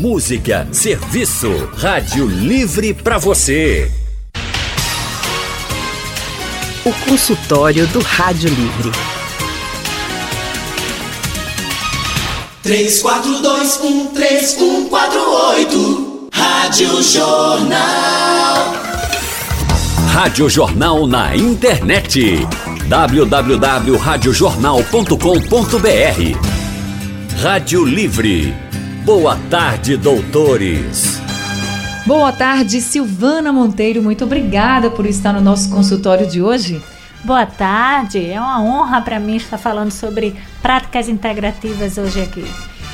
música, serviço. Rádio Livre para você. O consultório do Rádio Livre. 34213148. Rádio Jornal. Rádio Jornal na internet. www.radiojornal.com.br Rádio Livre. Boa tarde, doutores. Boa tarde, Silvana Monteiro. Muito obrigada por estar no nosso consultório de hoje. Boa tarde, é uma honra para mim estar falando sobre práticas integrativas hoje aqui.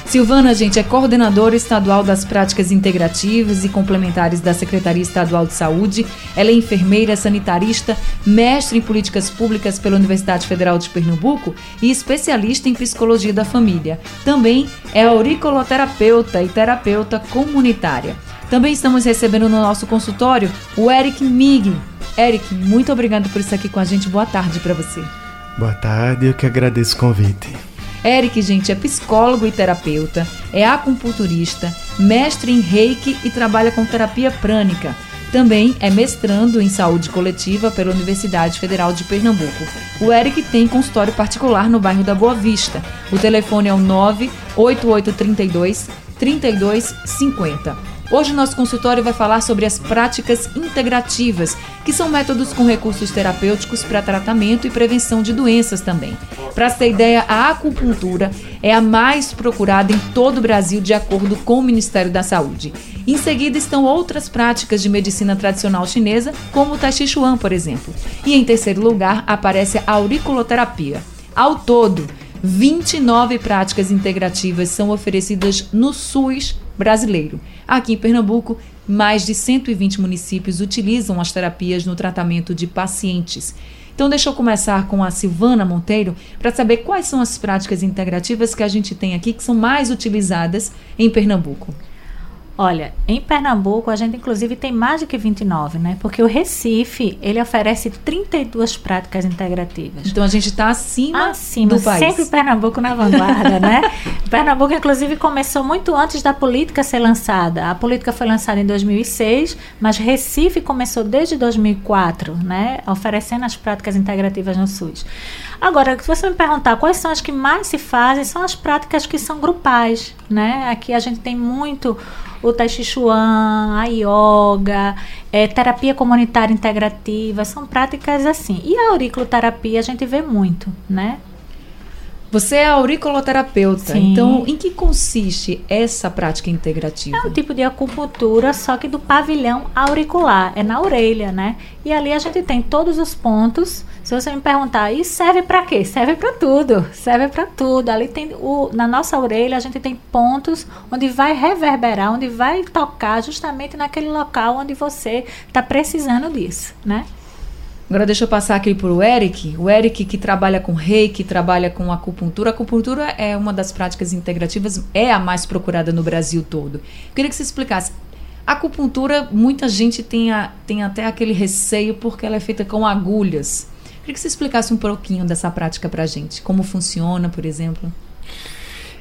Silvana, gente, é coordenadora estadual das práticas integrativas e complementares da Secretaria Estadual de Saúde. Ela é enfermeira, sanitarista, mestre em políticas públicas pela Universidade Federal de Pernambuco e especialista em psicologia da família. Também é auriculoterapeuta e terapeuta comunitária. Também estamos recebendo no nosso consultório o Eric Mig. Eric, muito obrigado por estar aqui com a gente. Boa tarde para você. Boa tarde, eu que agradeço o convite. Eric, gente, é psicólogo e terapeuta, é acupunturista, mestre em reiki e trabalha com terapia prânica. Também é mestrando em saúde coletiva pela Universidade Federal de Pernambuco. O Eric tem consultório particular no bairro da Boa Vista. O telefone é o 98832 3250. Hoje nosso consultório vai falar sobre as práticas integrativas, que são métodos com recursos terapêuticos para tratamento e prevenção de doenças também. Para ter ideia, a acupuntura é a mais procurada em todo o Brasil, de acordo com o Ministério da Saúde. Em seguida estão outras práticas de medicina tradicional chinesa, como o Tai Chi Chuan, por exemplo. E em terceiro lugar aparece a auriculoterapia. Ao todo, 29 práticas integrativas são oferecidas no SUS brasileiro. Aqui em Pernambuco, mais de 120 municípios utilizam as terapias no tratamento de pacientes. Então, deixa eu começar com a Silvana Monteiro para saber quais são as práticas integrativas que a gente tem aqui que são mais utilizadas em Pernambuco. Olha, em Pernambuco a gente inclusive tem mais de que 29, né? Porque o Recife, ele oferece 32 práticas integrativas. Então a gente está acima, acima do país. Sempre Pernambuco na vanguarda, né? Pernambuco inclusive começou muito antes da política ser lançada. A política foi lançada em 2006, mas Recife começou desde 2004, né? Oferecendo as práticas integrativas no SUS. Agora, se você me perguntar quais são as que mais se fazem, são as práticas que são grupais, né? Aqui a gente tem muito o Tai Chi Chuan, a yoga, é, terapia comunitária integrativa, são práticas assim. E a auriculoterapia a gente vê muito, né? Você é auriculoterapeuta, Sim. então em que consiste essa prática integrativa? É um tipo de acupuntura, só que do pavilhão auricular, é na orelha, né? E ali a gente tem todos os pontos. Se você me perguntar, e serve para quê? Serve para tudo, serve para tudo. Ali tem o, na nossa orelha a gente tem pontos onde vai reverberar, onde vai tocar justamente naquele local onde você está precisando disso, né? Agora deixa eu passar aqui para o Eric. O Eric que trabalha com reiki, trabalha com acupuntura. A acupuntura é uma das práticas integrativas, é a mais procurada no Brasil todo. queria que você explicasse. A acupuntura, muita gente tem, a, tem até aquele receio porque ela é feita com agulhas. queria que você explicasse um pouquinho dessa prática para a gente. Como funciona, por exemplo?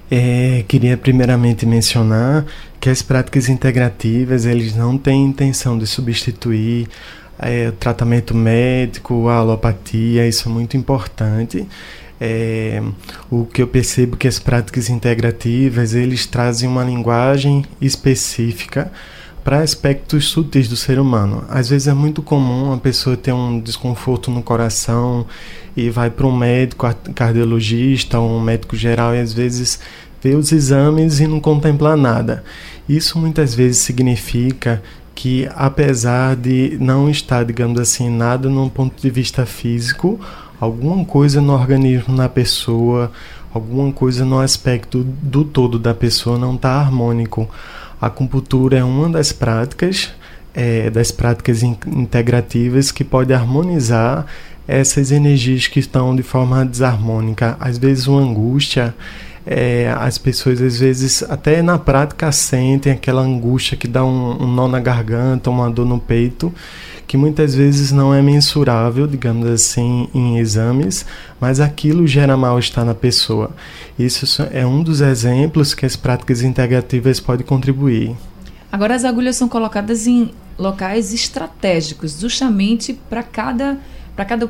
É, queria primeiramente mencionar que as práticas integrativas eles não têm intenção de substituir é, tratamento médico, a alopatia, isso é muito importante. É, o que eu percebo que as práticas integrativas eles trazem uma linguagem específica para aspectos sutis do ser humano. Às vezes é muito comum a pessoa ter um desconforto no coração e vai para um médico cardiologista ou um médico geral e às vezes vê os exames e não contempla nada. Isso muitas vezes significa que apesar de não estar, digamos assim, nada num ponto de vista físico, alguma coisa no organismo na pessoa, alguma coisa no aspecto do todo da pessoa não está harmônico. A acupuntura é uma das práticas, é, das práticas in integrativas que pode harmonizar essas energias que estão de forma desarmônica. Às vezes uma angústia é, as pessoas às vezes até na prática sentem aquela angústia que dá um, um nó na garganta, uma dor no peito, que muitas vezes não é mensurável, digamos assim, em exames, mas aquilo gera mal-estar na pessoa. Isso é um dos exemplos que as práticas integrativas podem contribuir. Agora, as agulhas são colocadas em locais estratégicos, justamente para cada para cada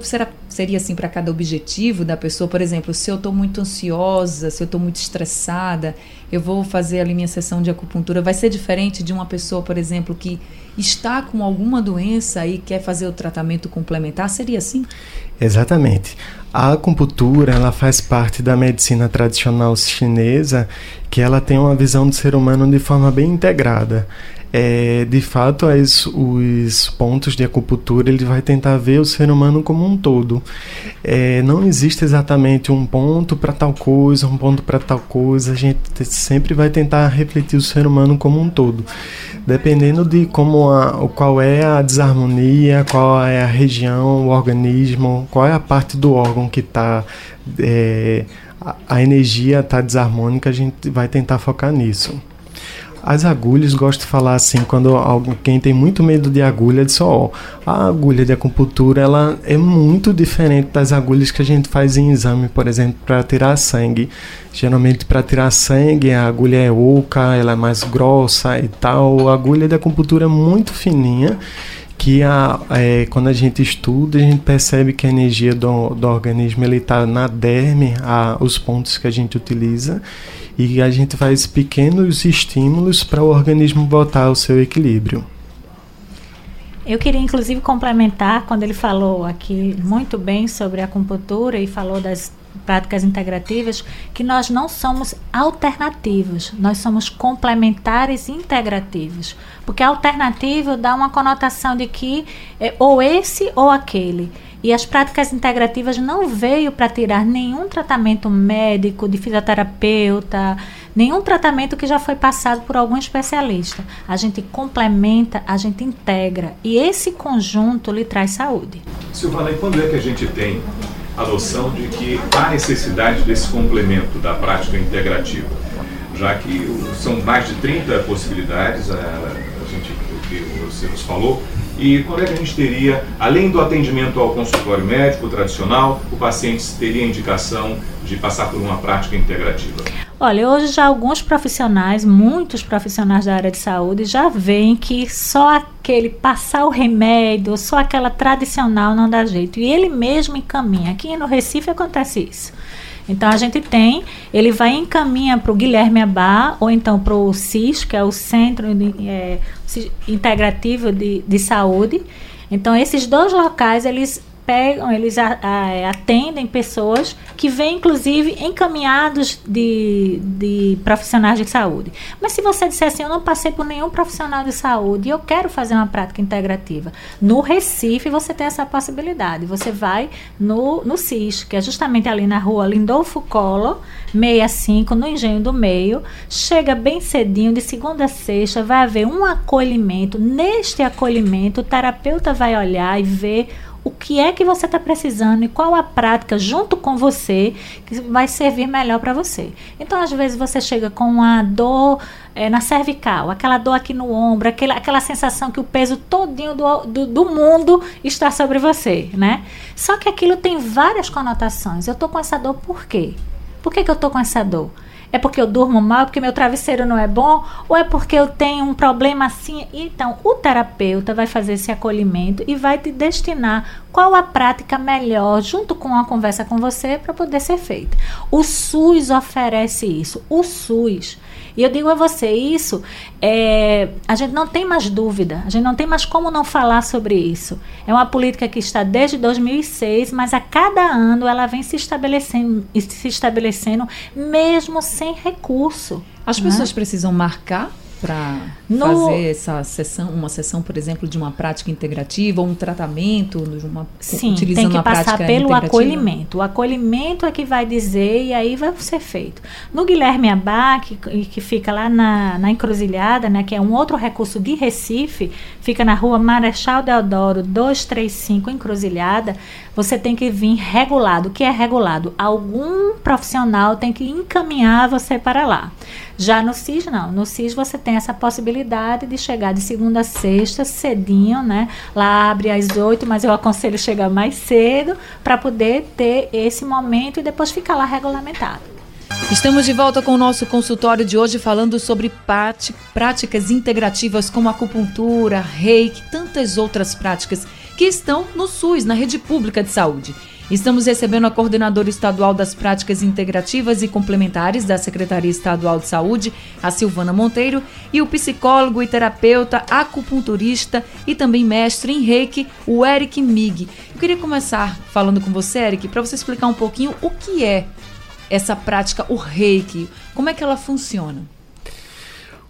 seria assim para cada objetivo da pessoa, por exemplo, se eu estou muito ansiosa, se eu estou muito estressada, eu vou fazer ali minha sessão de acupuntura, vai ser diferente de uma pessoa, por exemplo, que está com alguma doença e quer fazer o tratamento complementar, seria assim? Exatamente. A acupuntura, ela faz parte da medicina tradicional chinesa, que ela tem uma visão do ser humano de forma bem integrada é, de fato, as, os pontos de acupuntura ele vai tentar ver o ser humano como um todo. É, não existe exatamente um ponto para tal coisa, um ponto para tal coisa. A gente sempre vai tentar refletir o ser humano como um todo, dependendo de como a, qual é a desarmonia, qual é a região, o organismo, qual é a parte do órgão que está é, a, energia está desarmônica. A gente vai tentar focar nisso. As agulhas, gosto de falar assim, quando alguém tem muito medo de agulha, diz, ó, oh, a agulha de acupuntura, ela é muito diferente das agulhas que a gente faz em exame, por exemplo, para tirar sangue. Geralmente para tirar sangue, a agulha é oca, ela é mais grossa e tal. A agulha de acupuntura é muito fininha que a, é, quando a gente estuda, a gente percebe que a energia do, do organismo está na derme, a, os pontos que a gente utiliza, e a gente faz pequenos estímulos para o organismo voltar ao seu equilíbrio. Eu queria inclusive complementar quando ele falou aqui muito bem sobre a acupuntura e falou das práticas integrativas, que nós não somos alternativos, nós somos complementares integrativos. Porque alternativo dá uma conotação de que é ou esse ou aquele. E as práticas integrativas não veio para tirar nenhum tratamento médico, de fisioterapeuta, nenhum tratamento que já foi passado por algum especialista. A gente complementa, a gente integra. E esse conjunto lhe traz saúde. Silvana, e quando é que a gente tem a noção de que há necessidade desse complemento da prática integrativa? Já que são mais de 30 possibilidades, a, a gente, o que você nos falou, e quando é que a gente teria, além do atendimento ao consultório médico tradicional, o paciente teria indicação de passar por uma prática integrativa? Olha, hoje já alguns profissionais, muitos profissionais da área de saúde já veem que só aquele passar o remédio, só aquela tradicional não dá jeito. E ele mesmo encaminha. Aqui no Recife acontece isso. Então a gente tem, ele vai encaminha para o Guilherme Abá ou então para o CIS, que é o Centro é, Integrativo de, de Saúde. Então esses dois locais eles pegam, eles a, a, atendem pessoas que vêm, inclusive, encaminhados de, de profissionais de saúde. Mas se você disser assim, eu não passei por nenhum profissional de saúde e eu quero fazer uma prática integrativa, no Recife você tem essa possibilidade. Você vai no, no CIS, que é justamente ali na rua Lindolfo Collor, 65, no Engenho do Meio. Chega bem cedinho, de segunda a sexta, vai haver um acolhimento. Neste acolhimento, o terapeuta vai olhar e ver o que é que você está precisando e qual a prática junto com você que vai servir melhor para você. Então, às vezes, você chega com uma dor é, na cervical, aquela dor aqui no ombro, aquela, aquela sensação que o peso todinho do, do, do mundo está sobre você, né? Só que aquilo tem várias conotações. Eu estou com essa dor por quê? Por que, que eu estou com essa dor? É porque eu durmo mal, porque meu travesseiro não é bom? Ou é porque eu tenho um problema assim? Então, o terapeuta vai fazer esse acolhimento e vai te destinar qual a prática melhor, junto com a conversa com você, para poder ser feita. O SUS oferece isso. O SUS e eu digo a você, isso, é, a gente não tem mais dúvida, a gente não tem mais como não falar sobre isso. É uma política que está desde 2006, mas a cada ano ela vem se estabelecendo, se estabelecendo mesmo sem recurso. As né? pessoas precisam marcar para No- fazer essa sessão, uma sessão, por exemplo, de uma prática integrativa ou um tratamento de uma Sim, utilizando tem que passar pelo acolhimento. O acolhimento é que vai dizer e aí vai ser feito. No Guilherme Abá, que, que fica lá na, na Encruzilhada, né, que é um outro recurso de Recife, fica na rua Marechal Deodoro 235 Encruzilhada, você tem que vir regulado. O que é regulado? Algum profissional tem que encaminhar você para lá. Já no CIS, não. No CIS você tem essa possibilidade de chegar de segunda a sexta, cedinho, né? Lá abre às oito, mas eu aconselho chegar mais cedo para poder ter esse momento e depois ficar lá regulamentado. Estamos de volta com o nosso consultório de hoje falando sobre práticas integrativas como acupuntura, reiki, tantas outras práticas que estão no SUS, na rede pública de saúde. Estamos recebendo a coordenadora estadual das práticas integrativas e complementares da Secretaria Estadual de Saúde, a Silvana Monteiro, e o psicólogo e terapeuta, acupunturista e também mestre em reiki, o Eric Mig. Eu queria começar falando com você, Eric, para você explicar um pouquinho o que é essa prática, o reiki, como é que ela funciona?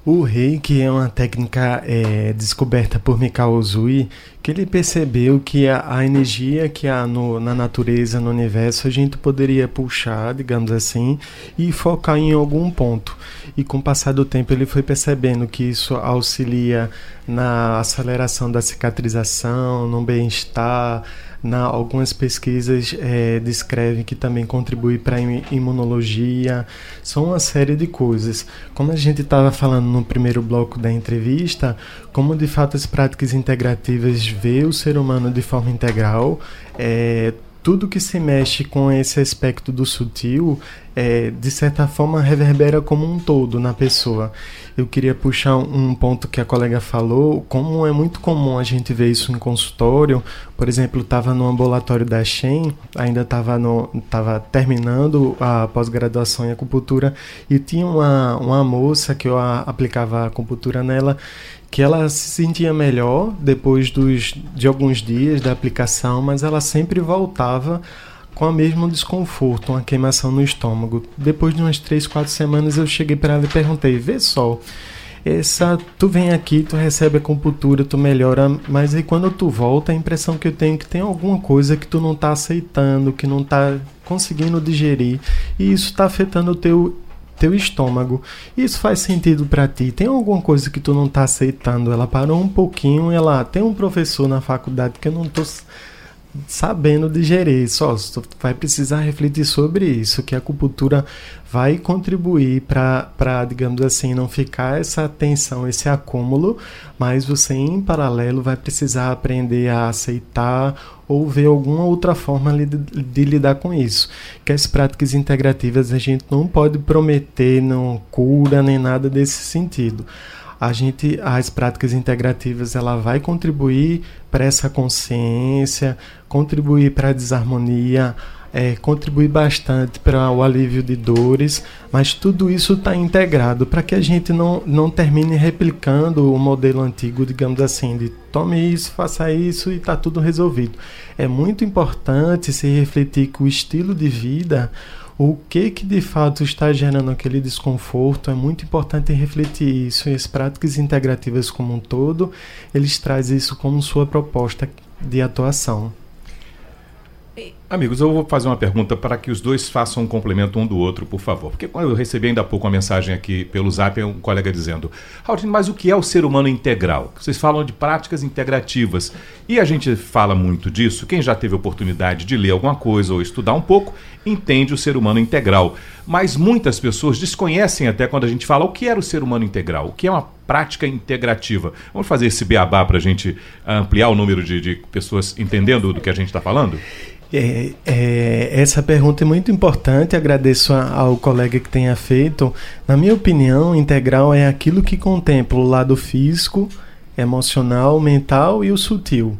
O reiki é uma técnica é, descoberta por Mikao Uzui, que ele percebeu que a, a energia que há no, na natureza, no universo, a gente poderia puxar, digamos assim, e focar em algum ponto. E com o passar do tempo ele foi percebendo que isso auxilia na aceleração da cicatrização, no bem-estar, na, algumas pesquisas eh, descrevem que também contribui para imunologia, são uma série de coisas. Como a gente estava falando no primeiro bloco da entrevista, como de fato as práticas integrativas vê o ser humano de forma integral, eh, tudo que se mexe com esse aspecto do sutil, é, de certa forma, reverbera como um todo na pessoa. Eu queria puxar um ponto que a colega falou, como é muito comum a gente ver isso em consultório. Por exemplo, estava no ambulatório da Shen, ainda estava tava terminando a pós-graduação em acupuntura, e tinha uma, uma moça que eu a, aplicava acupuntura nela, que ela se sentia melhor depois dos, de alguns dias da aplicação, mas ela sempre voltava com o mesmo desconforto, uma queimação no estômago. Depois de umas 3, 4 semanas eu cheguei para ela e perguntei: "Vê só, essa tu vem aqui, tu recebe acupuntura, tu melhora, mas aí quando tu volta, a impressão que eu tenho é que tem alguma coisa que tu não está aceitando, que não está conseguindo digerir, e isso está afetando o teu teu estômago. Isso faz sentido para ti? Tem alguma coisa que tu não tá aceitando? Ela parou um pouquinho, ela tem um professor na faculdade que eu não tô sabendo digerir. Só vai precisar refletir sobre isso, que a acupuntura vai contribuir para, digamos assim, não ficar essa tensão, esse acúmulo, mas você em paralelo vai precisar aprender a aceitar ou ver alguma outra forma de, de lidar com isso. Que as práticas integrativas a gente não pode prometer não cura nem nada desse sentido a gente as práticas integrativas ela vai contribuir para essa consciência contribuir para a desarmonia é, contribuir bastante para o alívio de dores mas tudo isso está integrado para que a gente não, não termine replicando o modelo antigo digamos assim de tome isso faça isso e está tudo resolvido. É muito importante se refletir que o estilo de vida o que que de fato está gerando aquele desconforto, é muito importante refletir isso. E as práticas integrativas como um todo, eles trazem isso como sua proposta de atuação. Amigos, eu vou fazer uma pergunta para que os dois façam um complemento um do outro, por favor. Porque eu recebi ainda há pouco uma mensagem aqui pelo zap, um colega dizendo: Raulino, mas o que é o ser humano integral? Vocês falam de práticas integrativas. E a gente fala muito disso. Quem já teve oportunidade de ler alguma coisa ou estudar um pouco, entende o ser humano integral. Mas muitas pessoas desconhecem até quando a gente fala o que era o ser humano integral, o que é uma prática integrativa. Vamos fazer esse beabá para a gente ampliar o número de, de pessoas entendendo do que a gente está falando? É, é, essa pergunta é muito importante, agradeço a, ao colega que tenha feito. Na minha opinião, integral é aquilo que contempla o lado físico, emocional, mental e o sutil.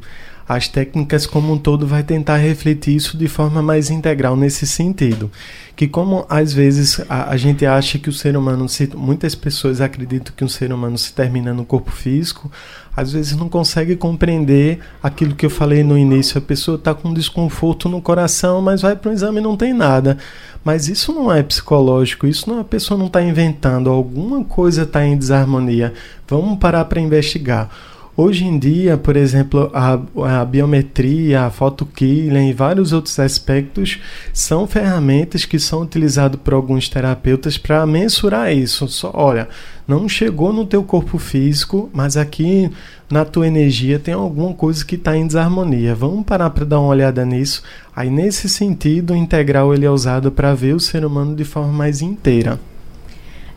As técnicas como um todo vai tentar refletir isso de forma mais integral nesse sentido. Que como às vezes a, a gente acha que o ser humano, se, muitas pessoas acreditam que um ser humano se termina no corpo físico, às vezes não consegue compreender aquilo que eu falei no início. A pessoa está com desconforto no coração, mas vai para o exame e não tem nada. Mas isso não é psicológico, isso não a pessoa não está inventando, alguma coisa está em desarmonia. Vamos parar para investigar. Hoje em dia, por exemplo, a, a biometria, a photokilling e vários outros aspectos são ferramentas que são utilizadas por alguns terapeutas para mensurar isso. Só, olha, não chegou no teu corpo físico, mas aqui na tua energia tem alguma coisa que está em desarmonia. Vamos parar para dar uma olhada nisso. Aí, nesse sentido, o integral ele é usado para ver o ser humano de forma mais inteira.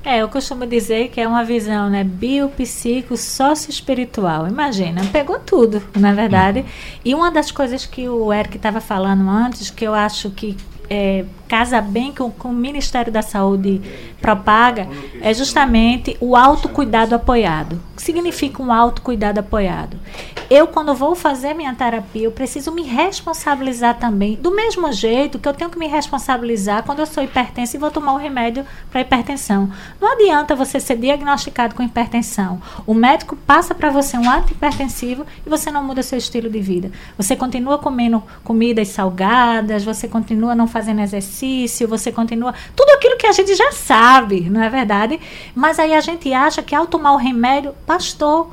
É, eu costumo dizer que é uma visão, né, biopsico, sócio-espiritual. Imagina, pegou tudo, na verdade. E uma das coisas que o Eric estava falando antes, que eu acho que é, casa bem com, com o Ministério da Saúde propaga é justamente o autocuidado apoiado. O que significa um autocuidado apoiado? Eu, quando vou fazer minha terapia, eu preciso me responsabilizar também, do mesmo jeito que eu tenho que me responsabilizar quando eu sou hipertensa e vou tomar um remédio para hipertensão. Não adianta você ser diagnosticado com hipertensão. O médico passa para você um antihipertensivo e você não muda seu estilo de vida. Você continua comendo comidas salgadas, você continua não fazendo exercício exercício, você continua. Tudo aquilo que a gente já sabe, não é verdade? Mas aí a gente acha que ao tomar o remédio, bastou.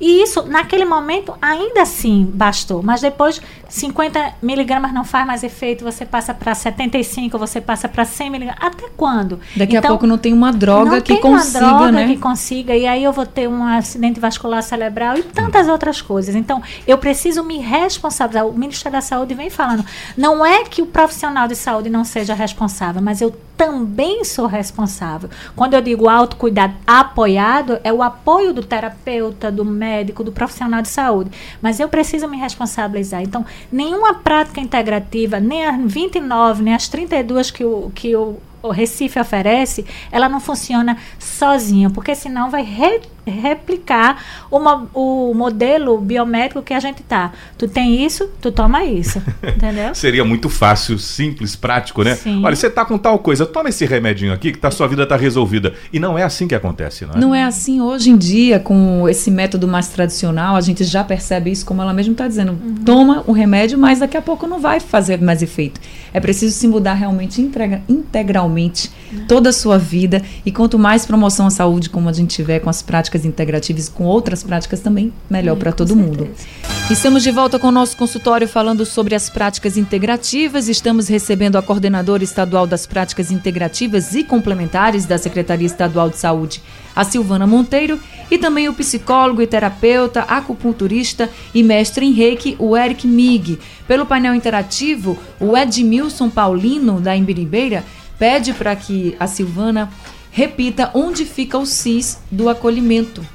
E isso, naquele momento, ainda assim bastou. Mas depois, 50 miligramas não faz mais efeito, você passa para 75, você passa para 100 miligramas. Até quando? Daqui então, a pouco não tem uma droga não que tem consiga, uma droga né? que consiga, e aí eu vou ter um acidente vascular cerebral e tantas outras coisas. Então, eu preciso me responsabilizar. O Ministério da Saúde vem falando. Não é que o profissional de saúde não seja responsável, mas eu também sou responsável. Quando eu digo autocuidado apoiado, é o apoio do terapeuta, do médico, do profissional de saúde. Mas eu preciso me responsabilizar. Então, nenhuma prática integrativa, nem as 29, nem as 32 que o, que o o Recife oferece, ela não funciona sozinha, porque senão vai re, replicar uma, o modelo biométrico que a gente tá. Tu tem isso, tu toma isso, entendeu? Seria muito fácil, simples, prático, né? Sim. Olha, você tá com tal coisa, toma esse remedinho aqui que tá, sua vida tá resolvida. E não é assim que acontece, não é? Não é assim hoje em dia, com esse método mais tradicional, a gente já percebe isso, como ela mesma está dizendo. Toma o remédio, mas daqui a pouco não vai fazer mais efeito. É preciso se mudar realmente integra- integralmente toda a sua vida. E quanto mais promoção à saúde, como a gente tiver com as práticas integrativas e com outras práticas também, melhor para todo mundo. Estamos de volta com o nosso consultório falando sobre as práticas integrativas. Estamos recebendo a coordenadora estadual das práticas integrativas e complementares da Secretaria Estadual de Saúde, a Silvana Monteiro, e também o psicólogo e terapeuta, acupunturista e mestre em reiki, o Eric Mig. Pelo painel interativo, o Edmilson Paulino, da Imbiribeira, pede para que a Silvana repita onde fica o CIS do acolhimento.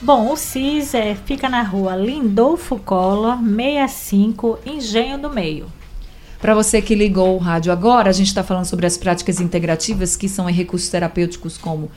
Bom, o CIS é, fica na rua Lindolfo Collor, 65, Engenho do Meio. Para você que ligou o rádio agora, a gente está falando sobre as práticas integrativas, que são em recursos terapêuticos como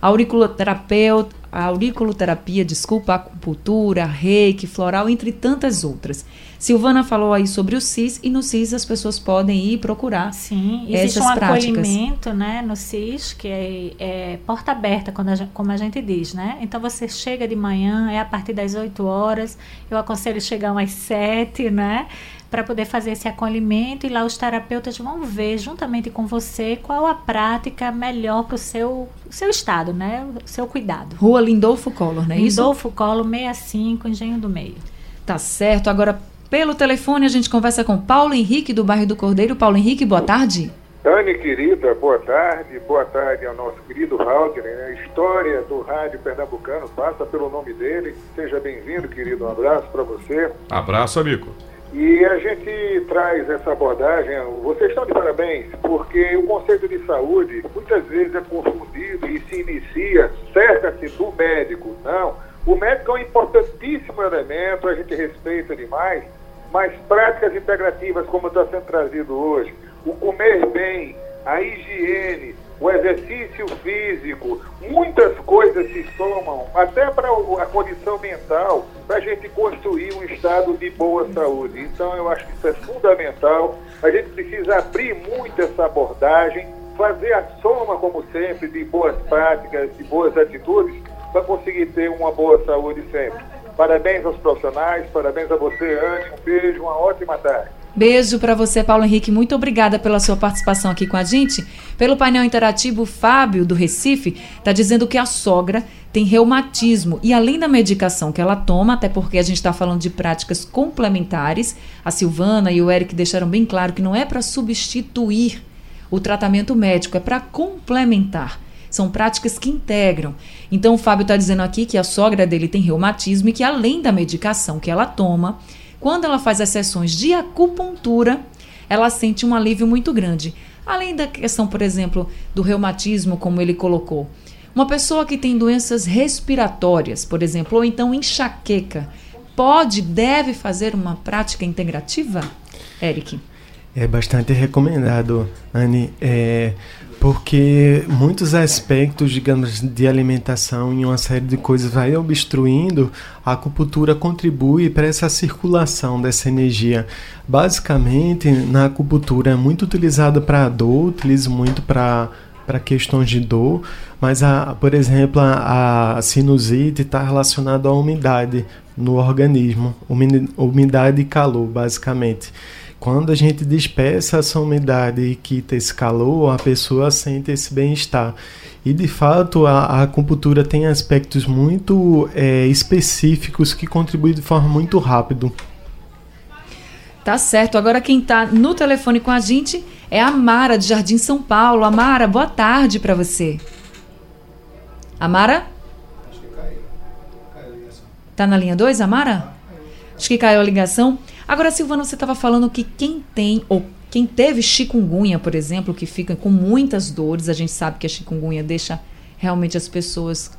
auriculoterapeuta, auriculoterapia, desculpa, acupuntura, reiki, floral, entre tantas outras. Silvana falou aí sobre o CIS e no CIS as pessoas podem ir procurar Sim, existe essas um práticas. acolhimento né, no CIS, que é, é porta aberta, a gente- como a gente diz, né? Então você chega de manhã, é a partir das 8 horas, eu aconselho chegar umas 7, né? Para poder fazer esse acolhimento e lá os terapeutas vão ver juntamente com você qual a prática melhor para o seu, seu estado, né? O seu cuidado. Rua Lindolfo Collor, é isso? Lindolfo Colo 65, Engenho do Meio. Tá certo. Agora, pelo telefone, a gente conversa com Paulo Henrique, do bairro do Cordeiro. Paulo Henrique, boa tarde. Anne, querida, boa tarde. Boa tarde ao nosso querido Haldner. né? A história do rádio pernambucano passa pelo nome dele. Seja bem-vindo, querido. Um abraço para você. Abraço, amigo. E a gente traz essa abordagem, vocês estão de parabéns, porque o conceito de saúde muitas vezes é confundido e se inicia, cerca-se do médico. Não, o médico é um importantíssimo elemento, a gente respeita demais, mas práticas integrativas, como está sendo trazido hoje, o comer bem, a higiene, o exercício físico, muitas coisas se somam, até para a condição mental, para a gente construir um estado de boa saúde. Então, eu acho que isso é fundamental. A gente precisa abrir muito essa abordagem, fazer a soma, como sempre, de boas práticas, de boas atitudes, para conseguir ter uma boa saúde sempre. Parabéns aos profissionais, parabéns a você, Anne. Um beijo, uma ótima tarde. Beijo para você, Paulo Henrique. Muito obrigada pela sua participação aqui com a gente. Pelo painel interativo, Fábio, do Recife, está dizendo que a sogra tem reumatismo e, além da medicação que ela toma, até porque a gente está falando de práticas complementares, a Silvana e o Eric deixaram bem claro que não é para substituir o tratamento médico, é para complementar. São práticas que integram. Então, o Fábio está dizendo aqui que a sogra dele tem reumatismo e que, além da medicação que ela toma, quando ela faz as sessões de acupuntura, ela sente um alívio muito grande. Além da questão, por exemplo, do reumatismo, como ele colocou. Uma pessoa que tem doenças respiratórias, por exemplo, ou então enxaqueca, pode, deve fazer uma prática integrativa? Eric. É bastante recomendado, Anne. É, porque muitos aspectos, digamos, de alimentação e uma série de coisas vai obstruindo, a acupuntura contribui para essa circulação dessa energia. Basicamente, na acupuntura é muito utilizada para dor, utilizo muito para para questões de dor, mas a, por exemplo, a, a sinusite está relacionada à umidade no organismo, umidade e calor, basicamente. Quando a gente dispersa essa umidade e quita esse calor, a pessoa sente esse bem-estar. E de fato, a, a acupuntura tem aspectos muito é, específicos que contribuem de forma muito rápida. Tá certo. Agora quem está no telefone com a gente é a Mara de Jardim São Paulo. Amara, boa tarde para você. Amara? Acho que caiu. Caiu a ligação. Tá na linha 2, Amara? Acho que caiu a ligação. Agora, Silvana, você estava falando que quem tem ou quem teve chikungunya, por exemplo, que fica com muitas dores, a gente sabe que a chikungunya deixa realmente as pessoas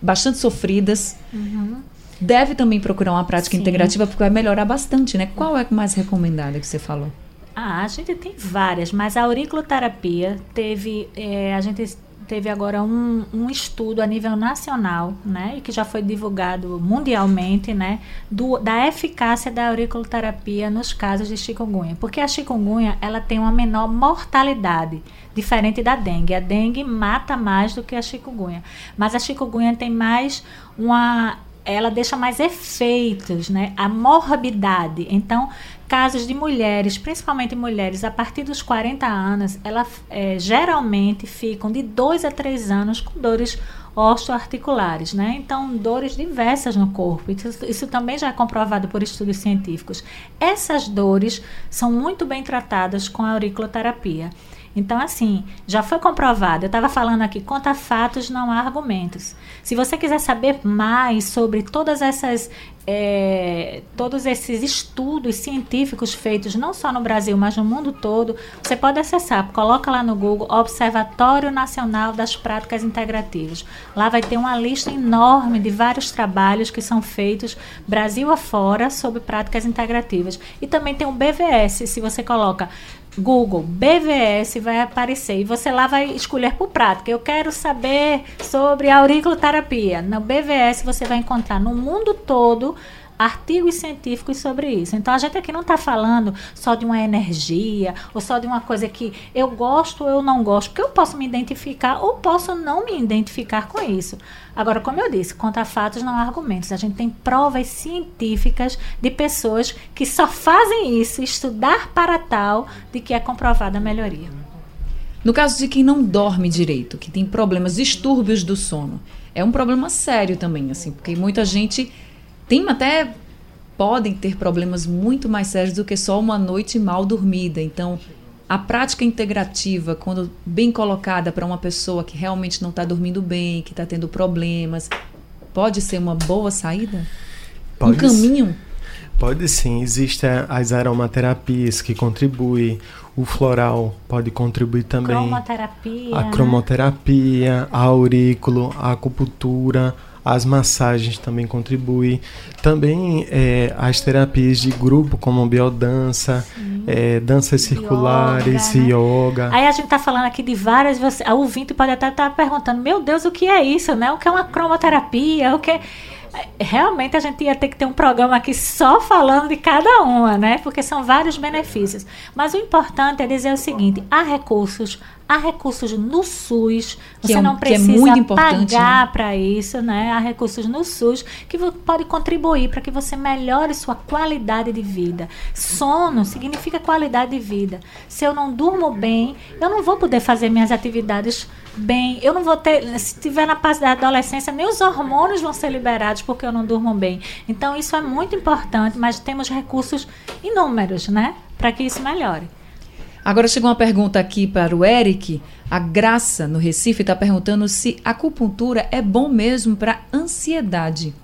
bastante sofridas. Uhum. Deve também procurar uma prática Sim. integrativa porque vai melhorar bastante, né? Qual é a mais recomendada que você falou? Ah, a gente tem várias, mas a auriculoterapia teve. É, a gente teve agora um, um estudo a nível nacional, né, e que já foi divulgado mundialmente, né, do, da eficácia da auriculoterapia nos casos de chikungunya, porque a chikungunya ela tem uma menor mortalidade, diferente da dengue. A dengue mata mais do que a chikungunya, mas a chikungunya tem mais uma ela deixa mais efeitos, né? A morbidade. Então, casos de mulheres, principalmente mulheres a partir dos 40 anos, elas é, geralmente ficam de 2 a 3 anos com dores osteoarticulares, né? Então, dores diversas no corpo. Isso, isso, também já é comprovado por estudos científicos. Essas dores são muito bem tratadas com a auriculoterapia. Então, assim, já foi comprovado. Eu estava falando aqui, conta fatos, não há argumentos. Se você quiser saber mais sobre todas essas, é, todos esses estudos científicos feitos não só no Brasil, mas no mundo todo, você pode acessar. Coloca lá no Google Observatório Nacional das Práticas Integrativas. Lá vai ter uma lista enorme de vários trabalhos que são feitos Brasil afora sobre práticas integrativas. E também tem o BVS. Se você coloca Google BVS vai aparecer e você lá vai escolher por prática. Eu quero saber sobre auriculoterapia. No BVS você vai encontrar no mundo todo artigos científicos sobre isso. Então a gente aqui não está falando só de uma energia ou só de uma coisa que eu gosto ou eu não gosto, porque eu posso me identificar ou posso não me identificar com isso. Agora, como eu disse, contra fatos não há argumentos. A gente tem provas científicas de pessoas que só fazem isso, estudar para tal, de que é comprovada a melhoria. No caso de quem não dorme direito, que tem problemas, distúrbios do sono, é um problema sério também, assim, porque muita gente tem até podem ter problemas muito mais sérios do que só uma noite mal dormida. Então, a prática integrativa, quando bem colocada para uma pessoa que realmente não está dormindo bem, que está tendo problemas, pode ser uma boa saída? Pode um caminho? Pode sim, existem as aromaterapias que contribuem, o floral pode contribuir também. Cromoterapia. A cromoterapia, né? a aurículo, a acupuntura, as massagens também contribuem. Também é, as terapias de grupo, como biodança, é, danças circulares, Yoga, né? yoga. Aí a gente tá falando aqui de várias, você, a ouvinte pode até estar perguntando, meu Deus, o que é isso, né? O que é uma cromoterapia? O que é... Realmente a gente ia ter que ter um programa aqui só falando de cada uma, né? Porque são vários benefícios. Mas o importante é dizer o seguinte: há recursos, há recursos no SUS. Você é um- não é precisa importante, pagar para isso, né? Há recursos no SUS que pode contribuir para que você melhore sua qualidade de vida. Sono significa qualidade de vida. Se eu não durmo bem, eu não vou poder fazer minhas atividades bem. Eu não vou ter, se tiver na fase da adolescência, nem os hormônios vão ser liberados porque eu não durmo bem. Então isso é muito importante, mas temos recursos inúmeros, né? Para que isso melhore. Agora chegou uma pergunta aqui para o Eric. A Graça, no Recife, está perguntando se acupuntura é bom mesmo para ansiedade.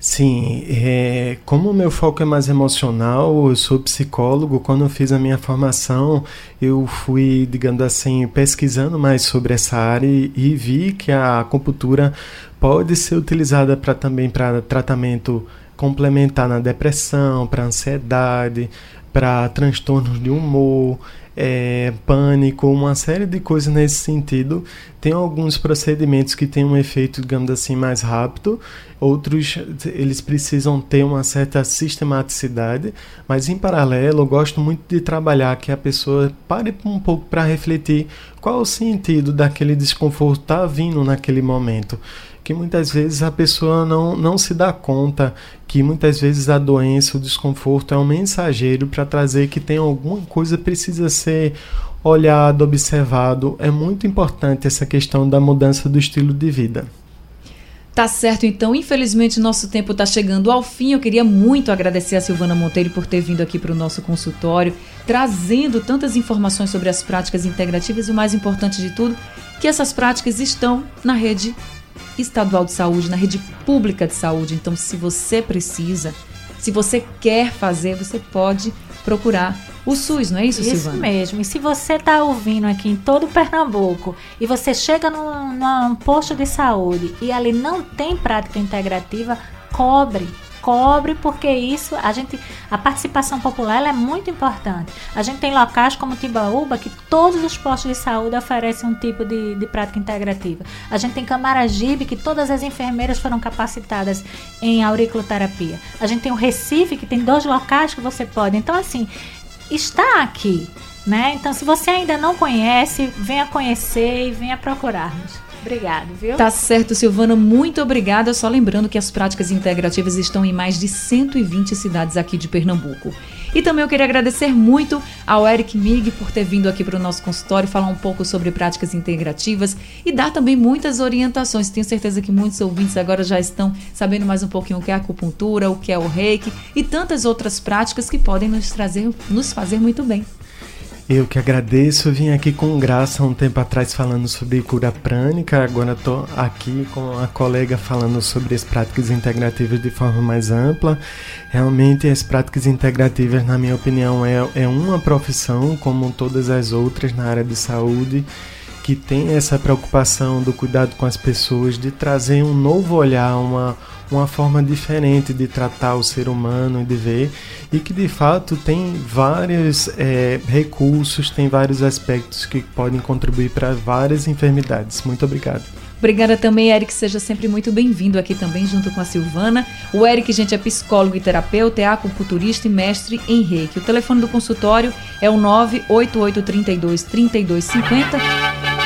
Sim, é, como o meu foco é mais emocional, eu sou psicólogo. Quando eu fiz a minha formação, eu fui, digamos assim, pesquisando mais sobre essa área e, e vi que a acupuntura pode ser utilizada para também para tratamento complementar na depressão, para ansiedade, para transtornos de humor, é, pânico, uma série de coisas nesse sentido. Tem alguns procedimentos que têm um efeito, digamos assim, mais rápido, outros eles precisam ter uma certa sistematicidade, mas em paralelo eu gosto muito de trabalhar que a pessoa pare um pouco para refletir qual o sentido daquele desconforto tá vindo naquele momento que muitas vezes a pessoa não, não se dá conta que muitas vezes a doença, o desconforto é um mensageiro para trazer que tem alguma coisa precisa ser olhado, observado. É muito importante essa questão da mudança do estilo de vida. Tá certo, então, infelizmente nosso tempo está chegando ao fim. Eu queria muito agradecer a Silvana Monteiro por ter vindo aqui para o nosso consultório, trazendo tantas informações sobre as práticas integrativas e o mais importante de tudo, que essas práticas estão na rede estadual de saúde, na rede pública de saúde. Então, se você precisa, se você quer fazer, você pode procurar o SUS, não é isso, Isso Silvana? mesmo. E se você está ouvindo aqui em todo Pernambuco e você chega num, num posto de saúde e ali não tem prática integrativa, cobre. Cobre, porque isso, a gente, a participação popular ela é muito importante. A gente tem locais como Timbaúba que todos os postos de saúde oferecem um tipo de, de prática integrativa. A gente tem Camaragibe que todas as enfermeiras foram capacitadas em auriculoterapia. A gente tem o Recife que tem dois locais que você pode. Então, assim, está aqui, né? Então, se você ainda não conhece, venha conhecer e venha procurar-nos. Obrigado, viu? Tá certo, Silvana, muito obrigada. Só lembrando que as práticas integrativas estão em mais de 120 cidades aqui de Pernambuco. E também eu queria agradecer muito ao Eric Mig por ter vindo aqui para o nosso consultório falar um pouco sobre práticas integrativas e dar também muitas orientações. Tenho certeza que muitos ouvintes agora já estão sabendo mais um pouquinho o que é acupuntura, o que é o reiki e tantas outras práticas que podem nos trazer, nos fazer muito bem. Eu que agradeço, vim aqui com graça um tempo atrás falando sobre cura prânica, agora estou aqui com a colega falando sobre as práticas integrativas de forma mais ampla. Realmente as práticas integrativas, na minha opinião, é, é uma profissão como todas as outras na área de saúde que tem essa preocupação do cuidado com as pessoas, de trazer um novo olhar, uma, uma forma diferente de tratar o ser humano e de ver, e que de fato tem vários é, recursos, tem vários aspectos que podem contribuir para várias enfermidades. Muito obrigado. Obrigada também, Eric. Seja sempre muito bem-vindo aqui também, junto com a Silvana. O Eric, gente, é psicólogo e terapeuta, é acupunturista e mestre em reiki. O telefone do consultório é o 98832 3250